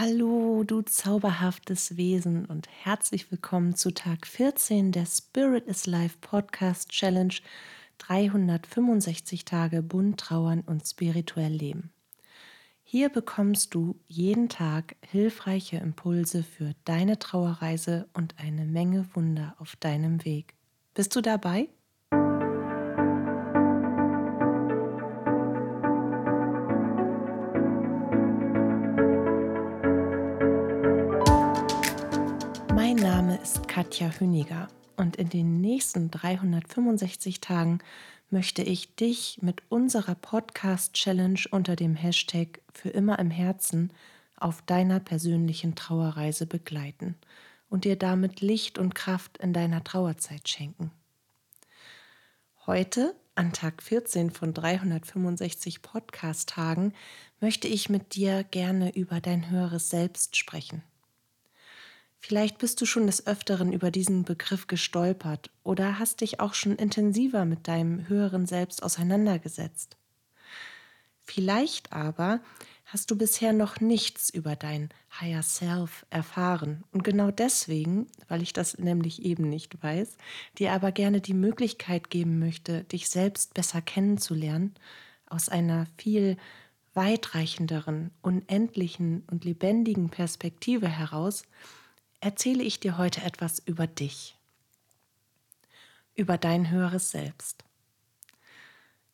Hallo, du zauberhaftes Wesen und herzlich willkommen zu Tag 14 der Spirit is Life Podcast Challenge 365 Tage bunt trauern und spirituell leben. Hier bekommst du jeden Tag hilfreiche Impulse für deine Trauerreise und eine Menge Wunder auf deinem Weg. Bist du dabei? Katja Hüniger und in den nächsten 365 Tagen möchte ich dich mit unserer Podcast-Challenge unter dem Hashtag für immer im Herzen auf deiner persönlichen Trauerreise begleiten und dir damit Licht und Kraft in deiner Trauerzeit schenken. Heute, an Tag 14 von 365 Podcast-Tagen, möchte ich mit dir gerne über dein höheres Selbst sprechen. Vielleicht bist du schon des Öfteren über diesen Begriff gestolpert oder hast dich auch schon intensiver mit deinem höheren Selbst auseinandergesetzt. Vielleicht aber hast du bisher noch nichts über dein Higher Self erfahren und genau deswegen, weil ich das nämlich eben nicht weiß, dir aber gerne die Möglichkeit geben möchte, dich selbst besser kennenzulernen, aus einer viel weitreichenderen, unendlichen und lebendigen Perspektive heraus, erzähle ich dir heute etwas über dich, über dein höheres Selbst.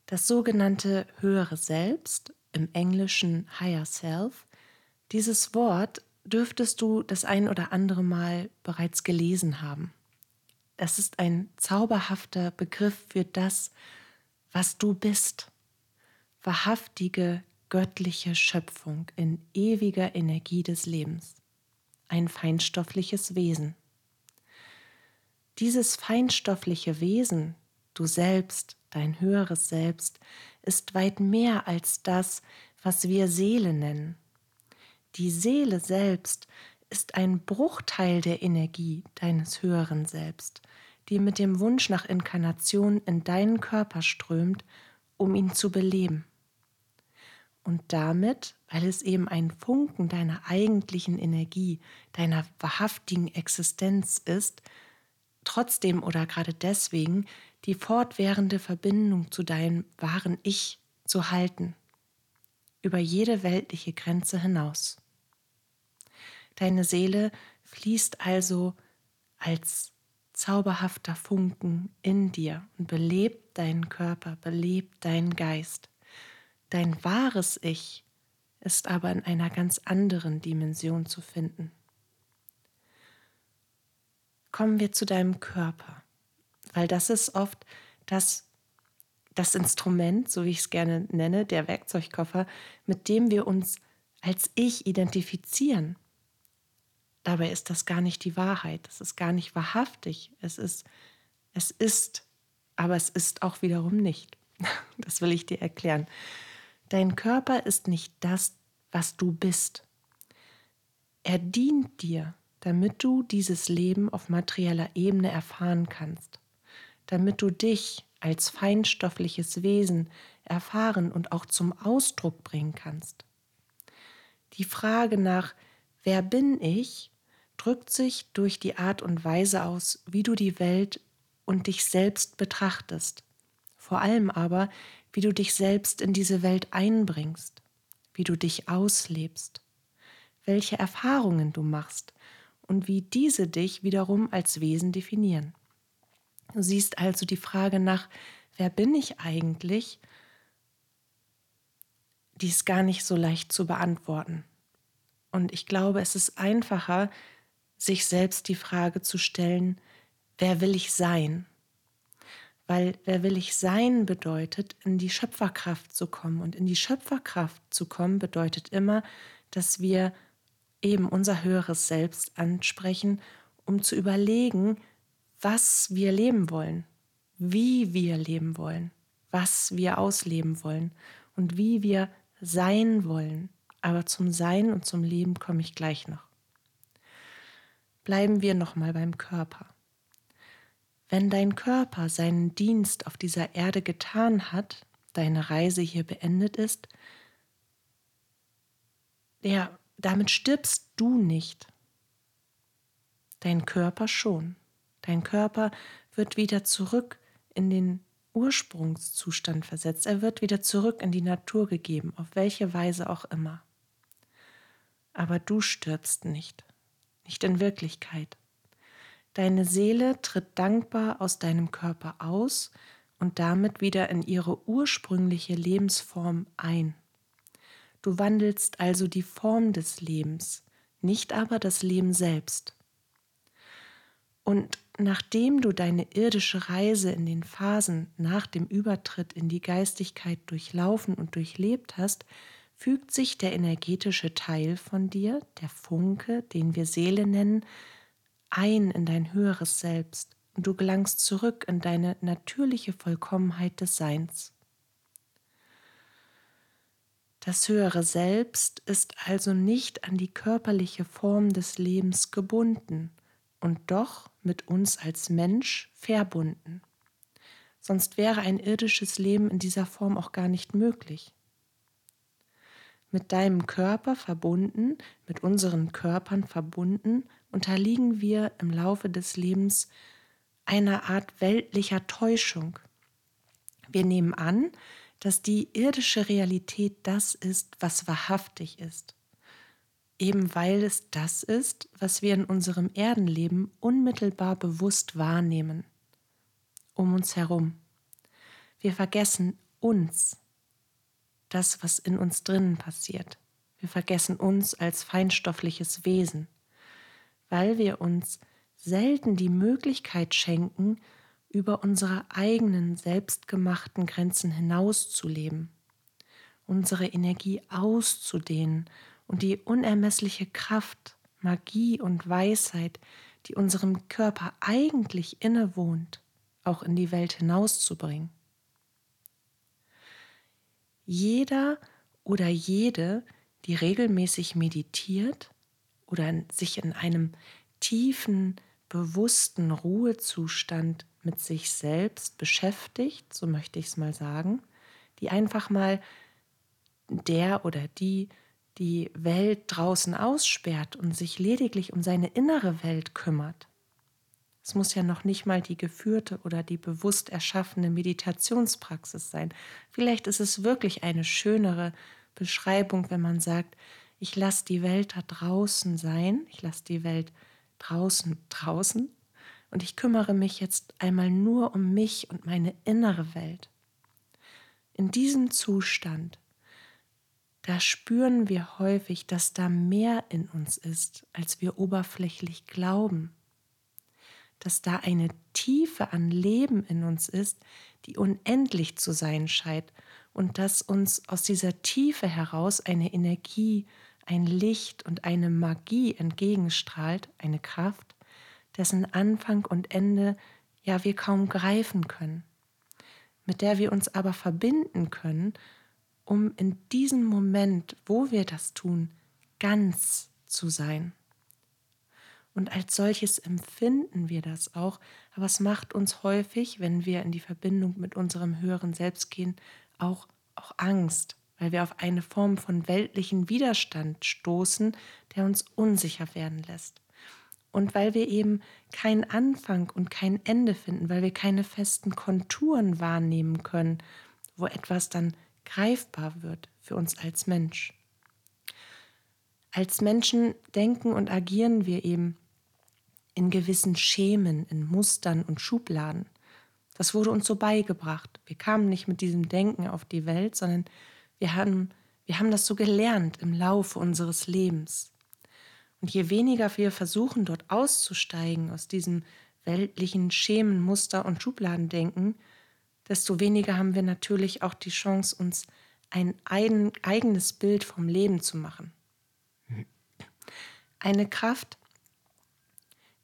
Das sogenannte höhere Selbst, im Englischen Higher Self, dieses Wort dürftest du das ein oder andere Mal bereits gelesen haben. Es ist ein zauberhafter Begriff für das, was du bist. Wahrhaftige, göttliche Schöpfung in ewiger Energie des Lebens ein feinstoffliches Wesen. Dieses feinstoffliche Wesen, du selbst, dein höheres Selbst, ist weit mehr als das, was wir Seele nennen. Die Seele selbst ist ein Bruchteil der Energie deines höheren Selbst, die mit dem Wunsch nach Inkarnation in deinen Körper strömt, um ihn zu beleben und damit, weil es eben ein Funken deiner eigentlichen Energie, deiner wahrhaftigen Existenz ist, trotzdem oder gerade deswegen die fortwährende Verbindung zu deinem wahren Ich zu halten, über jede weltliche Grenze hinaus. Deine Seele fließt also als zauberhafter Funken in dir und belebt deinen Körper, belebt deinen Geist. Dein wahres Ich ist aber in einer ganz anderen Dimension zu finden. Kommen wir zu deinem Körper, weil das ist oft das, das Instrument, so wie ich es gerne nenne, der Werkzeugkoffer, mit dem wir uns als Ich identifizieren. Dabei ist das gar nicht die Wahrheit, es ist gar nicht wahrhaftig, es ist, es ist, aber es ist auch wiederum nicht. Das will ich dir erklären. Dein Körper ist nicht das, was du bist. Er dient dir, damit du dieses Leben auf materieller Ebene erfahren kannst, damit du dich als feinstoffliches Wesen erfahren und auch zum Ausdruck bringen kannst. Die Frage nach Wer bin ich drückt sich durch die Art und Weise aus, wie du die Welt und dich selbst betrachtest, vor allem aber, wie du dich selbst in diese Welt einbringst, wie du dich auslebst, welche Erfahrungen du machst und wie diese dich wiederum als Wesen definieren. Du siehst also die Frage nach, wer bin ich eigentlich, die ist gar nicht so leicht zu beantworten. Und ich glaube, es ist einfacher, sich selbst die Frage zu stellen, wer will ich sein? Weil wer will ich sein bedeutet, in die Schöpferkraft zu kommen. Und in die Schöpferkraft zu kommen bedeutet immer, dass wir eben unser höheres Selbst ansprechen, um zu überlegen, was wir leben wollen, wie wir leben wollen, was wir ausleben wollen und wie wir sein wollen. Aber zum Sein und zum Leben komme ich gleich noch. Bleiben wir nochmal beim Körper. Wenn dein Körper seinen Dienst auf dieser Erde getan hat, deine Reise hier beendet ist, ja, damit stirbst du nicht. Dein Körper schon. Dein Körper wird wieder zurück in den Ursprungszustand versetzt. Er wird wieder zurück in die Natur gegeben, auf welche Weise auch immer. Aber du stirbst nicht, nicht in Wirklichkeit. Deine Seele tritt dankbar aus deinem Körper aus und damit wieder in ihre ursprüngliche Lebensform ein. Du wandelst also die Form des Lebens, nicht aber das Leben selbst. Und nachdem du deine irdische Reise in den Phasen nach dem Übertritt in die Geistigkeit durchlaufen und durchlebt hast, fügt sich der energetische Teil von dir, der Funke, den wir Seele nennen, ein in dein höheres Selbst und du gelangst zurück in deine natürliche Vollkommenheit des Seins. Das höhere Selbst ist also nicht an die körperliche Form des Lebens gebunden und doch mit uns als Mensch verbunden. Sonst wäre ein irdisches Leben in dieser Form auch gar nicht möglich. Mit deinem Körper verbunden, mit unseren Körpern verbunden, unterliegen wir im Laufe des Lebens einer Art weltlicher Täuschung. Wir nehmen an, dass die irdische Realität das ist, was wahrhaftig ist eben weil es das ist, was wir in unserem Erdenleben unmittelbar bewusst wahrnehmen, um uns herum. Wir vergessen uns, das, was in uns drinnen passiert. Wir vergessen uns als feinstoffliches Wesen, weil wir uns selten die Möglichkeit schenken, über unsere eigenen selbstgemachten Grenzen hinauszuleben, unsere Energie auszudehnen und die unermessliche Kraft, Magie und Weisheit, die unserem Körper eigentlich innewohnt, auch in die Welt hinauszubringen. Jeder oder jede, die regelmäßig meditiert oder sich in einem tiefen, bewussten Ruhezustand mit sich selbst beschäftigt, so möchte ich es mal sagen, die einfach mal der oder die die Welt draußen aussperrt und sich lediglich um seine innere Welt kümmert. Es muss ja noch nicht mal die geführte oder die bewusst erschaffene Meditationspraxis sein. Vielleicht ist es wirklich eine schönere Beschreibung, wenn man sagt, ich lasse die Welt da draußen sein, ich lasse die Welt draußen draußen und ich kümmere mich jetzt einmal nur um mich und meine innere Welt. In diesem Zustand da spüren wir häufig, dass da mehr in uns ist, als wir oberflächlich glauben. Dass da eine Tiefe an Leben in uns ist, die unendlich zu sein scheint und dass uns aus dieser Tiefe heraus eine Energie, ein Licht und eine Magie entgegenstrahlt, eine Kraft, dessen Anfang und Ende ja wir kaum greifen können, mit der wir uns aber verbinden können um in diesem Moment, wo wir das tun, ganz zu sein. Und als solches empfinden wir das auch, aber es macht uns häufig, wenn wir in die Verbindung mit unserem höheren Selbst gehen, auch, auch Angst, weil wir auf eine Form von weltlichen Widerstand stoßen, der uns unsicher werden lässt. Und weil wir eben keinen Anfang und kein Ende finden, weil wir keine festen Konturen wahrnehmen können, wo etwas dann greifbar wird für uns als Mensch. Als Menschen denken und agieren wir eben in gewissen Schemen, in Mustern und Schubladen. Das wurde uns so beigebracht. Wir kamen nicht mit diesem Denken auf die Welt, sondern wir haben, wir haben das so gelernt im Laufe unseres Lebens. Und je weniger wir versuchen, dort auszusteigen aus diesem weltlichen Schemen, Muster und Schubladendenken, desto weniger haben wir natürlich auch die Chance, uns ein eigenes Bild vom Leben zu machen. Eine Kraft,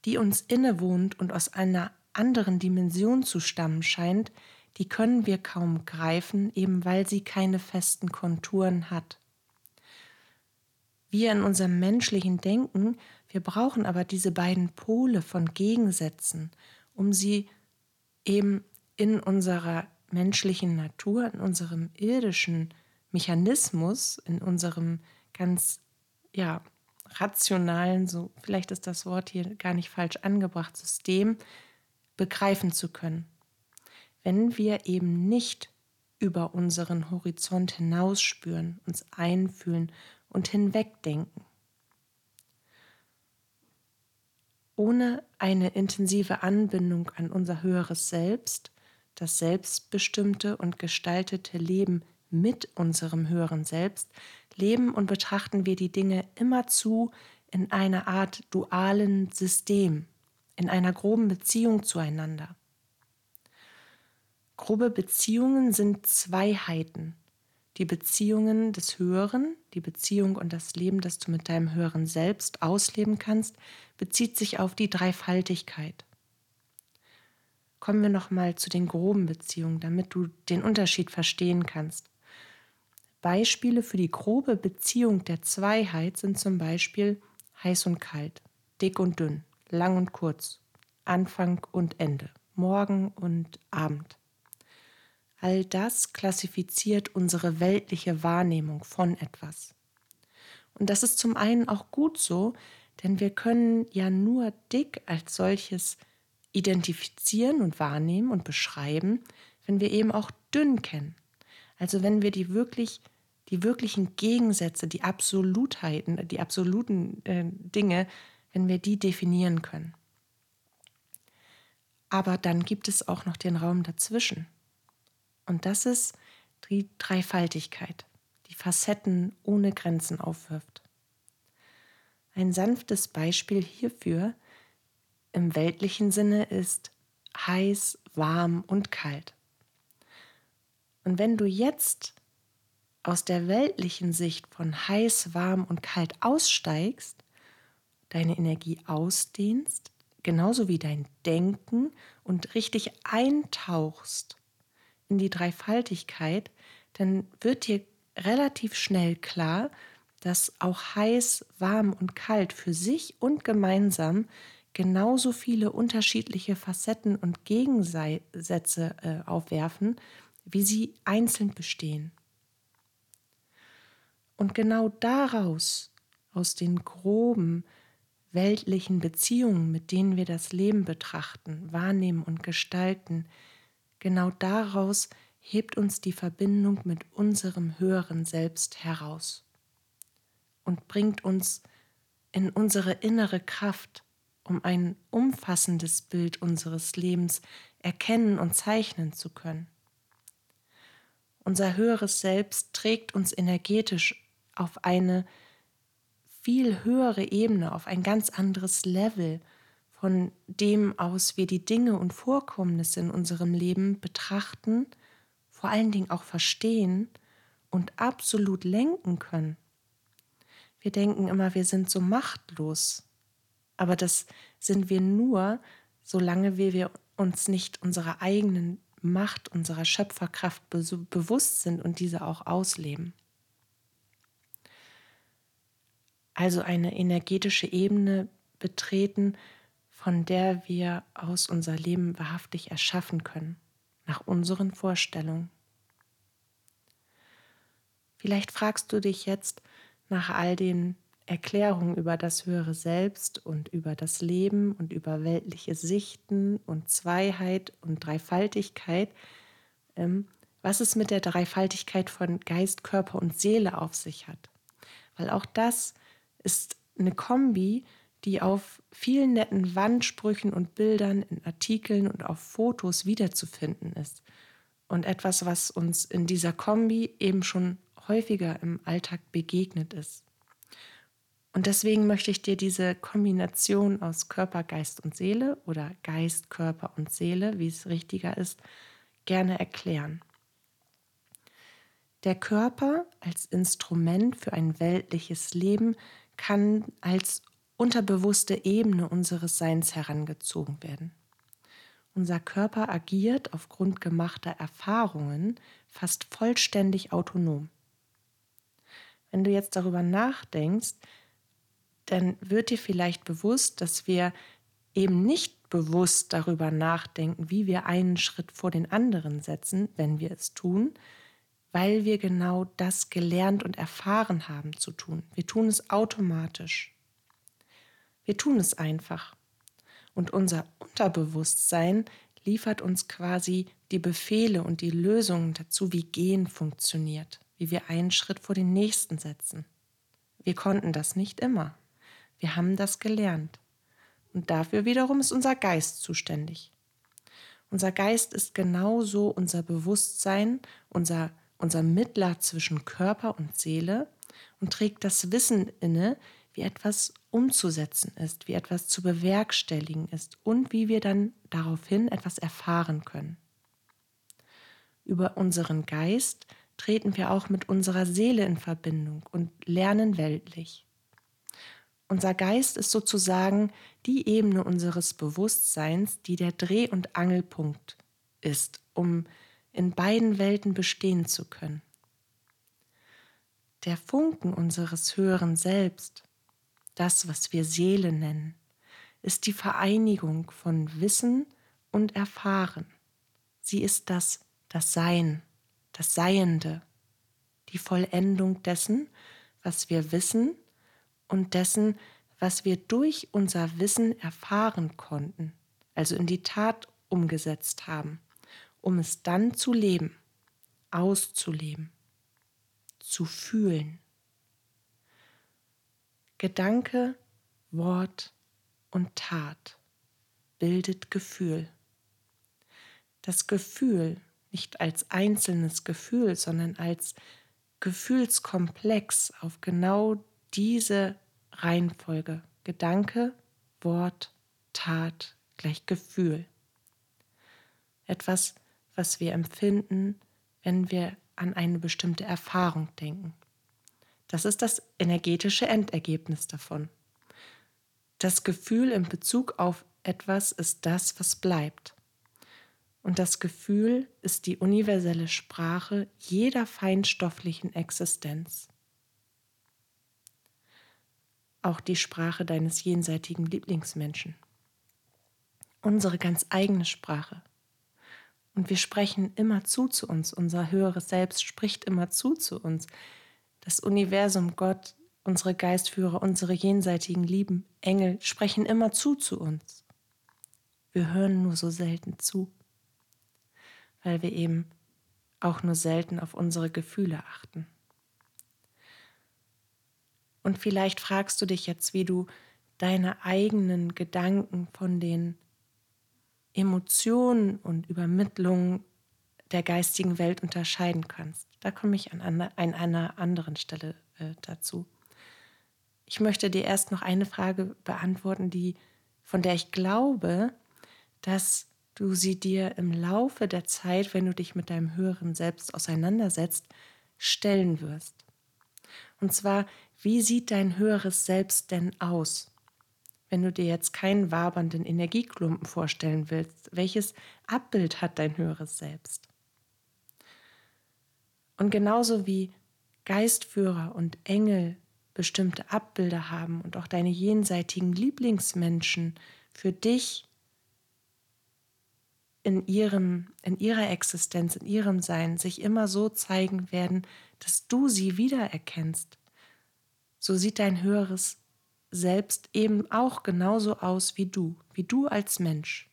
die uns innewohnt und aus einer anderen Dimension zu stammen scheint, die können wir kaum greifen, eben weil sie keine festen Konturen hat. Wir in unserem menschlichen Denken, wir brauchen aber diese beiden Pole von Gegensätzen, um sie eben in unserer menschlichen Natur, in unserem irdischen Mechanismus, in unserem ganz ja, rationalen, so vielleicht ist das Wort hier gar nicht falsch angebracht, System begreifen zu können. Wenn wir eben nicht über unseren Horizont hinausspüren, uns einfühlen und hinwegdenken. Ohne eine intensive Anbindung an unser höheres Selbst, das selbstbestimmte und gestaltete Leben mit unserem höheren Selbst, leben und betrachten wir die Dinge immerzu in einer Art dualen System, in einer groben Beziehung zueinander. Grobe Beziehungen sind Zweiheiten. Die Beziehungen des Höheren, die Beziehung und das Leben, das du mit deinem höheren Selbst ausleben kannst, bezieht sich auf die Dreifaltigkeit. Kommen wir nochmal zu den groben Beziehungen, damit du den Unterschied verstehen kannst. Beispiele für die grobe Beziehung der Zweiheit sind zum Beispiel heiß und kalt, dick und dünn, lang und kurz, Anfang und Ende, Morgen und Abend. All das klassifiziert unsere weltliche Wahrnehmung von etwas. Und das ist zum einen auch gut so, denn wir können ja nur dick als solches identifizieren und wahrnehmen und beschreiben, wenn wir eben auch dünn kennen. Also wenn wir die wirklich die wirklichen Gegensätze, die Absolutheiten, die absoluten äh, Dinge, wenn wir die definieren können. Aber dann gibt es auch noch den Raum dazwischen. Und das ist die Dreifaltigkeit, die Facetten ohne Grenzen aufwirft. Ein sanftes Beispiel hierfür im weltlichen Sinne ist heiß, warm und kalt. Und wenn du jetzt aus der weltlichen Sicht von heiß, warm und kalt aussteigst, deine Energie ausdehnst, genauso wie dein Denken und richtig eintauchst in die Dreifaltigkeit, dann wird dir relativ schnell klar, dass auch heiß, warm und kalt für sich und gemeinsam genauso viele unterschiedliche Facetten und Gegensätze äh, aufwerfen, wie sie einzeln bestehen. Und genau daraus, aus den groben weltlichen Beziehungen, mit denen wir das Leben betrachten, wahrnehmen und gestalten, Genau daraus hebt uns die Verbindung mit unserem höheren Selbst heraus und bringt uns in unsere innere Kraft, um ein umfassendes Bild unseres Lebens erkennen und zeichnen zu können. Unser höheres Selbst trägt uns energetisch auf eine viel höhere Ebene, auf ein ganz anderes Level von dem aus wir die Dinge und Vorkommnisse in unserem Leben betrachten, vor allen Dingen auch verstehen und absolut lenken können. Wir denken immer, wir sind so machtlos, aber das sind wir nur, solange wir uns nicht unserer eigenen Macht, unserer Schöpferkraft bewusst sind und diese auch ausleben. Also eine energetische Ebene betreten, von der wir aus unser Leben wahrhaftig erschaffen können, nach unseren Vorstellungen. Vielleicht fragst du dich jetzt nach all den Erklärungen über das höhere Selbst und über das Leben und über weltliche Sichten und Zweiheit und Dreifaltigkeit, ähm, was es mit der Dreifaltigkeit von Geist, Körper und Seele auf sich hat. Weil auch das ist eine Kombi, die auf vielen netten Wandsprüchen und Bildern, in Artikeln und auf Fotos wiederzufinden ist. Und etwas, was uns in dieser Kombi eben schon häufiger im Alltag begegnet ist. Und deswegen möchte ich dir diese Kombination aus Körper, Geist und Seele oder Geist, Körper und Seele, wie es richtiger ist, gerne erklären. Der Körper als Instrument für ein weltliches Leben kann als unterbewusste Ebene unseres Seins herangezogen werden. Unser Körper agiert aufgrund gemachter Erfahrungen fast vollständig autonom. Wenn du jetzt darüber nachdenkst, dann wird dir vielleicht bewusst, dass wir eben nicht bewusst darüber nachdenken, wie wir einen Schritt vor den anderen setzen, wenn wir es tun, weil wir genau das gelernt und erfahren haben zu tun. Wir tun es automatisch. Wir tun es einfach. Und unser Unterbewusstsein liefert uns quasi die Befehle und die Lösungen dazu, wie Gehen funktioniert, wie wir einen Schritt vor den nächsten setzen. Wir konnten das nicht immer. Wir haben das gelernt. Und dafür wiederum ist unser Geist zuständig. Unser Geist ist genauso unser Bewusstsein, unser, unser Mittler zwischen Körper und Seele und trägt das Wissen inne, wie etwas umzusetzen ist, wie etwas zu bewerkstelligen ist und wie wir dann daraufhin etwas erfahren können. Über unseren Geist treten wir auch mit unserer Seele in Verbindung und lernen weltlich. Unser Geist ist sozusagen die Ebene unseres Bewusstseins, die der Dreh- und Angelpunkt ist, um in beiden Welten bestehen zu können. Der Funken unseres höheren Selbst, das, was wir Seele nennen, ist die Vereinigung von Wissen und Erfahren. Sie ist das, das Sein, das Seiende, die Vollendung dessen, was wir wissen und dessen, was wir durch unser Wissen erfahren konnten, also in die Tat umgesetzt haben, um es dann zu leben, auszuleben, zu fühlen. Gedanke, Wort und Tat bildet Gefühl. Das Gefühl, nicht als einzelnes Gefühl, sondern als Gefühlskomplex auf genau diese Reihenfolge Gedanke, Wort, Tat gleich Gefühl. Etwas, was wir empfinden, wenn wir an eine bestimmte Erfahrung denken. Das ist das energetische Endergebnis davon. Das Gefühl in Bezug auf etwas ist das, was bleibt. Und das Gefühl ist die universelle Sprache jeder feinstofflichen Existenz. Auch die Sprache deines jenseitigen Lieblingsmenschen. Unsere ganz eigene Sprache. Und wir sprechen immer zu zu uns. Unser höheres Selbst spricht immer zu zu uns das Universum, Gott, unsere Geistführer, unsere jenseitigen Lieben, Engel sprechen immer zu zu uns. Wir hören nur so selten zu, weil wir eben auch nur selten auf unsere Gefühle achten. Und vielleicht fragst du dich jetzt, wie du deine eigenen Gedanken von den Emotionen und Übermittlungen der geistigen Welt unterscheiden kannst. Da komme ich an, an, an einer anderen Stelle äh, dazu. Ich möchte dir erst noch eine Frage beantworten, die, von der ich glaube, dass du sie dir im Laufe der Zeit, wenn du dich mit deinem höheren Selbst auseinandersetzt, stellen wirst. Und zwar, wie sieht dein höheres Selbst denn aus? Wenn du dir jetzt keinen wabernden Energieklumpen vorstellen willst, welches Abbild hat dein höheres Selbst? Und genauso wie Geistführer und Engel bestimmte Abbilder haben und auch deine jenseitigen Lieblingsmenschen für dich in, ihrem, in ihrer Existenz, in ihrem Sein sich immer so zeigen werden, dass du sie wiedererkennst, so sieht dein höheres Selbst eben auch genauso aus wie du, wie du als Mensch.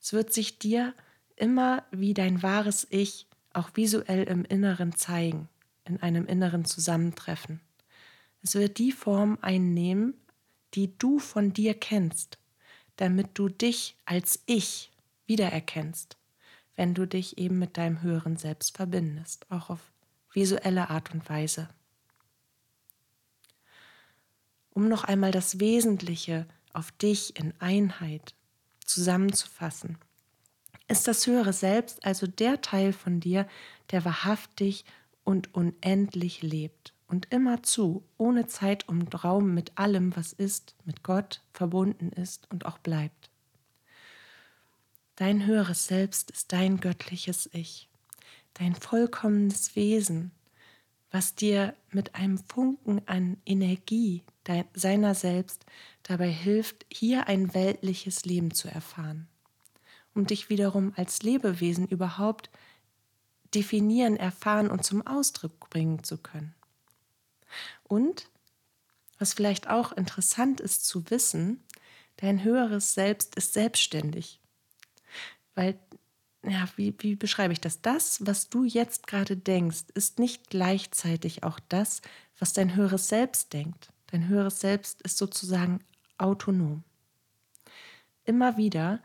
Es wird sich dir immer wie dein wahres Ich auch visuell im Inneren zeigen, in einem inneren Zusammentreffen. Es wird die Form einnehmen, die du von dir kennst, damit du dich als Ich wiedererkennst, wenn du dich eben mit deinem höheren Selbst verbindest, auch auf visuelle Art und Weise. Um noch einmal das Wesentliche auf dich in Einheit zusammenzufassen ist das höhere Selbst also der Teil von dir, der wahrhaftig und unendlich lebt und immerzu, ohne Zeit und Raum mit allem, was ist, mit Gott verbunden ist und auch bleibt. Dein höheres Selbst ist dein göttliches Ich, dein vollkommenes Wesen, was dir mit einem Funken an Energie seiner selbst dabei hilft, hier ein weltliches Leben zu erfahren um dich wiederum als Lebewesen überhaupt definieren, erfahren und zum Ausdruck bringen zu können. Und was vielleicht auch interessant ist zu wissen, dein höheres Selbst ist selbstständig. Weil, ja, wie, wie beschreibe ich das? Das, was du jetzt gerade denkst, ist nicht gleichzeitig auch das, was dein höheres Selbst denkt. Dein höheres Selbst ist sozusagen autonom. Immer wieder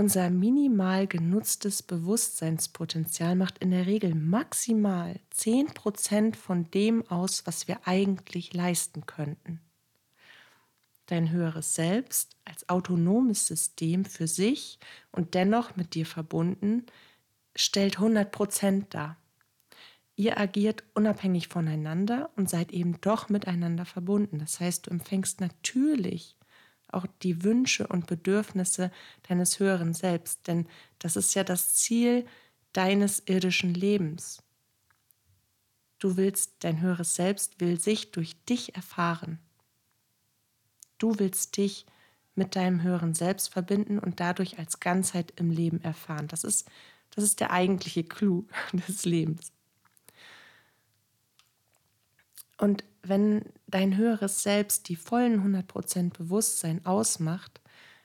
unser minimal genutztes Bewusstseinspotenzial macht in der Regel maximal 10% von dem aus, was wir eigentlich leisten könnten. Dein höheres Selbst als autonomes System für sich und dennoch mit dir verbunden stellt 100% dar. Ihr agiert unabhängig voneinander und seid eben doch miteinander verbunden. Das heißt, du empfängst natürlich auch die Wünsche und Bedürfnisse deines höheren Selbst, denn das ist ja das Ziel deines irdischen Lebens. Du willst, dein höheres Selbst will sich durch dich erfahren. Du willst dich mit deinem höheren Selbst verbinden und dadurch als Ganzheit im Leben erfahren. Das ist, das ist der eigentliche Clou des Lebens. Und wenn dein höheres Selbst die vollen 100% Bewusstsein ausmacht,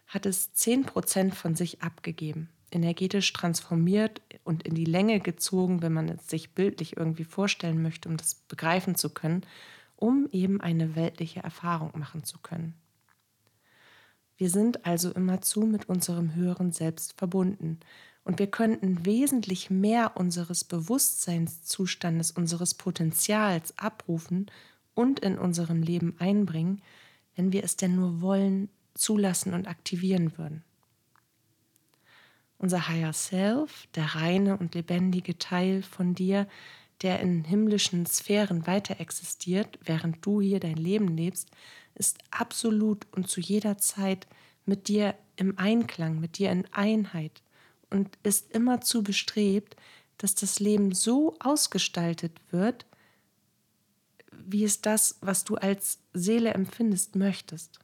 hat es 10% von sich abgegeben, energetisch transformiert und in die Länge gezogen, wenn man es sich bildlich irgendwie vorstellen möchte, um das begreifen zu können, um eben eine weltliche Erfahrung machen zu können. Wir sind also immerzu mit unserem höheren Selbst verbunden und wir könnten wesentlich mehr unseres Bewusstseinszustandes, unseres Potenzials abrufen und in unserem Leben einbringen, wenn wir es denn nur wollen, zulassen und aktivieren würden. Unser Higher Self, der reine und lebendige Teil von dir, der in himmlischen Sphären weiter existiert, während du hier dein Leben lebst, ist absolut und zu jeder Zeit mit dir im Einklang, mit dir in Einheit und ist immerzu bestrebt, dass das Leben so ausgestaltet wird, wie es das, was du als Seele empfindest, möchtest.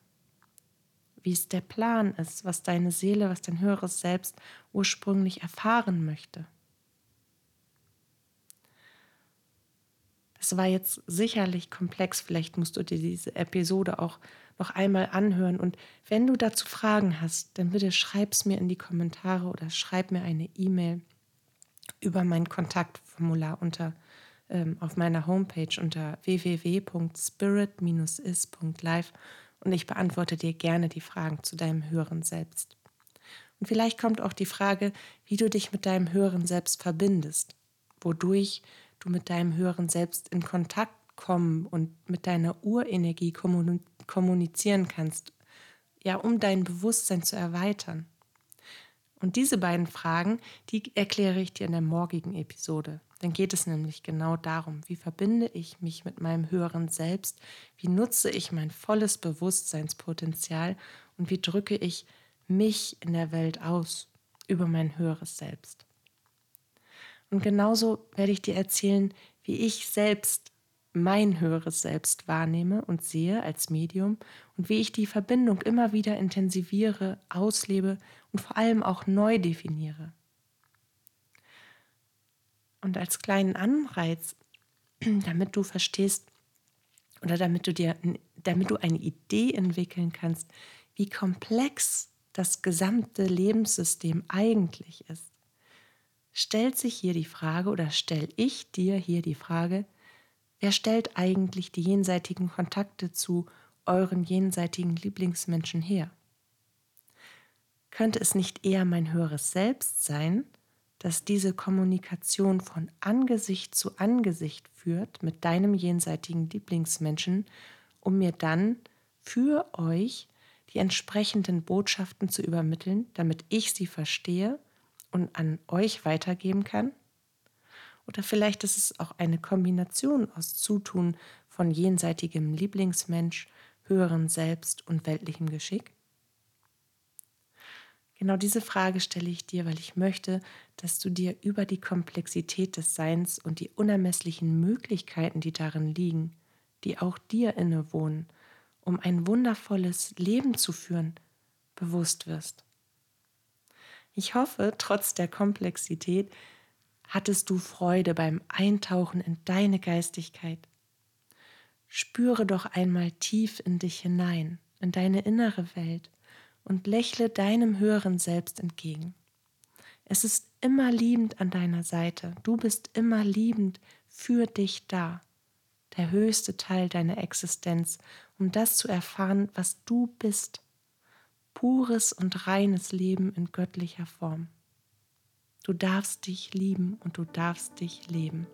Wie es der Plan ist, was deine Seele, was dein höheres Selbst ursprünglich erfahren möchte. Das war jetzt sicherlich komplex. Vielleicht musst du dir diese Episode auch noch einmal anhören. Und wenn du dazu Fragen hast, dann bitte schreib es mir in die Kommentare oder schreib mir eine E-Mail über mein Kontaktformular unter ähm, auf meiner Homepage unter www.spirit-is.live und ich beantworte dir gerne die Fragen zu deinem höheren Selbst. Und vielleicht kommt auch die Frage, wie du dich mit deinem höheren Selbst verbindest, wodurch du mit deinem höheren Selbst in Kontakt kommen und mit deiner Urenergie kommunizieren kannst, ja, um dein Bewusstsein zu erweitern. Und diese beiden Fragen, die erkläre ich dir in der morgigen Episode. Dann geht es nämlich genau darum, wie verbinde ich mich mit meinem höheren Selbst, wie nutze ich mein volles Bewusstseinspotenzial und wie drücke ich mich in der Welt aus über mein höheres Selbst. Und genauso werde ich dir erzählen, wie ich selbst mein höheres Selbst wahrnehme und sehe als Medium und wie ich die Verbindung immer wieder intensiviere, auslebe und vor allem auch neu definiere. Und als kleinen Anreiz, damit du verstehst oder damit du dir, damit du eine Idee entwickeln kannst, wie komplex das gesamte Lebenssystem eigentlich ist, stellt sich hier die Frage oder stelle ich dir hier die Frage, wer stellt eigentlich die jenseitigen Kontakte zu euren jenseitigen Lieblingsmenschen her? Könnte es nicht eher mein höheres Selbst sein, dass diese Kommunikation von Angesicht zu Angesicht führt mit deinem jenseitigen Lieblingsmenschen, um mir dann für euch die entsprechenden Botschaften zu übermitteln, damit ich sie verstehe und an euch weitergeben kann? Oder vielleicht ist es auch eine Kombination aus Zutun von jenseitigem Lieblingsmensch, höherem Selbst und weltlichem Geschick? Genau diese Frage stelle ich dir, weil ich möchte, dass du dir über die Komplexität des Seins und die unermesslichen Möglichkeiten, die darin liegen, die auch dir innewohnen, um ein wundervolles Leben zu führen, bewusst wirst. Ich hoffe, trotz der Komplexität Hattest du Freude beim Eintauchen in deine Geistigkeit? Spüre doch einmal tief in dich hinein, in deine innere Welt und lächle deinem höheren Selbst entgegen. Es ist immer liebend an deiner Seite. Du bist immer liebend für dich da. Der höchste Teil deiner Existenz, um das zu erfahren, was du bist. Pures und reines Leben in göttlicher Form. Du darfst dich lieben und du darfst dich leben.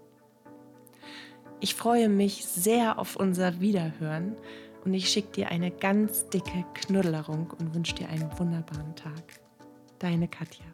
Ich freue mich sehr auf unser Wiederhören und ich schicke dir eine ganz dicke Knuddelerung und wünsche dir einen wunderbaren Tag. Deine Katja.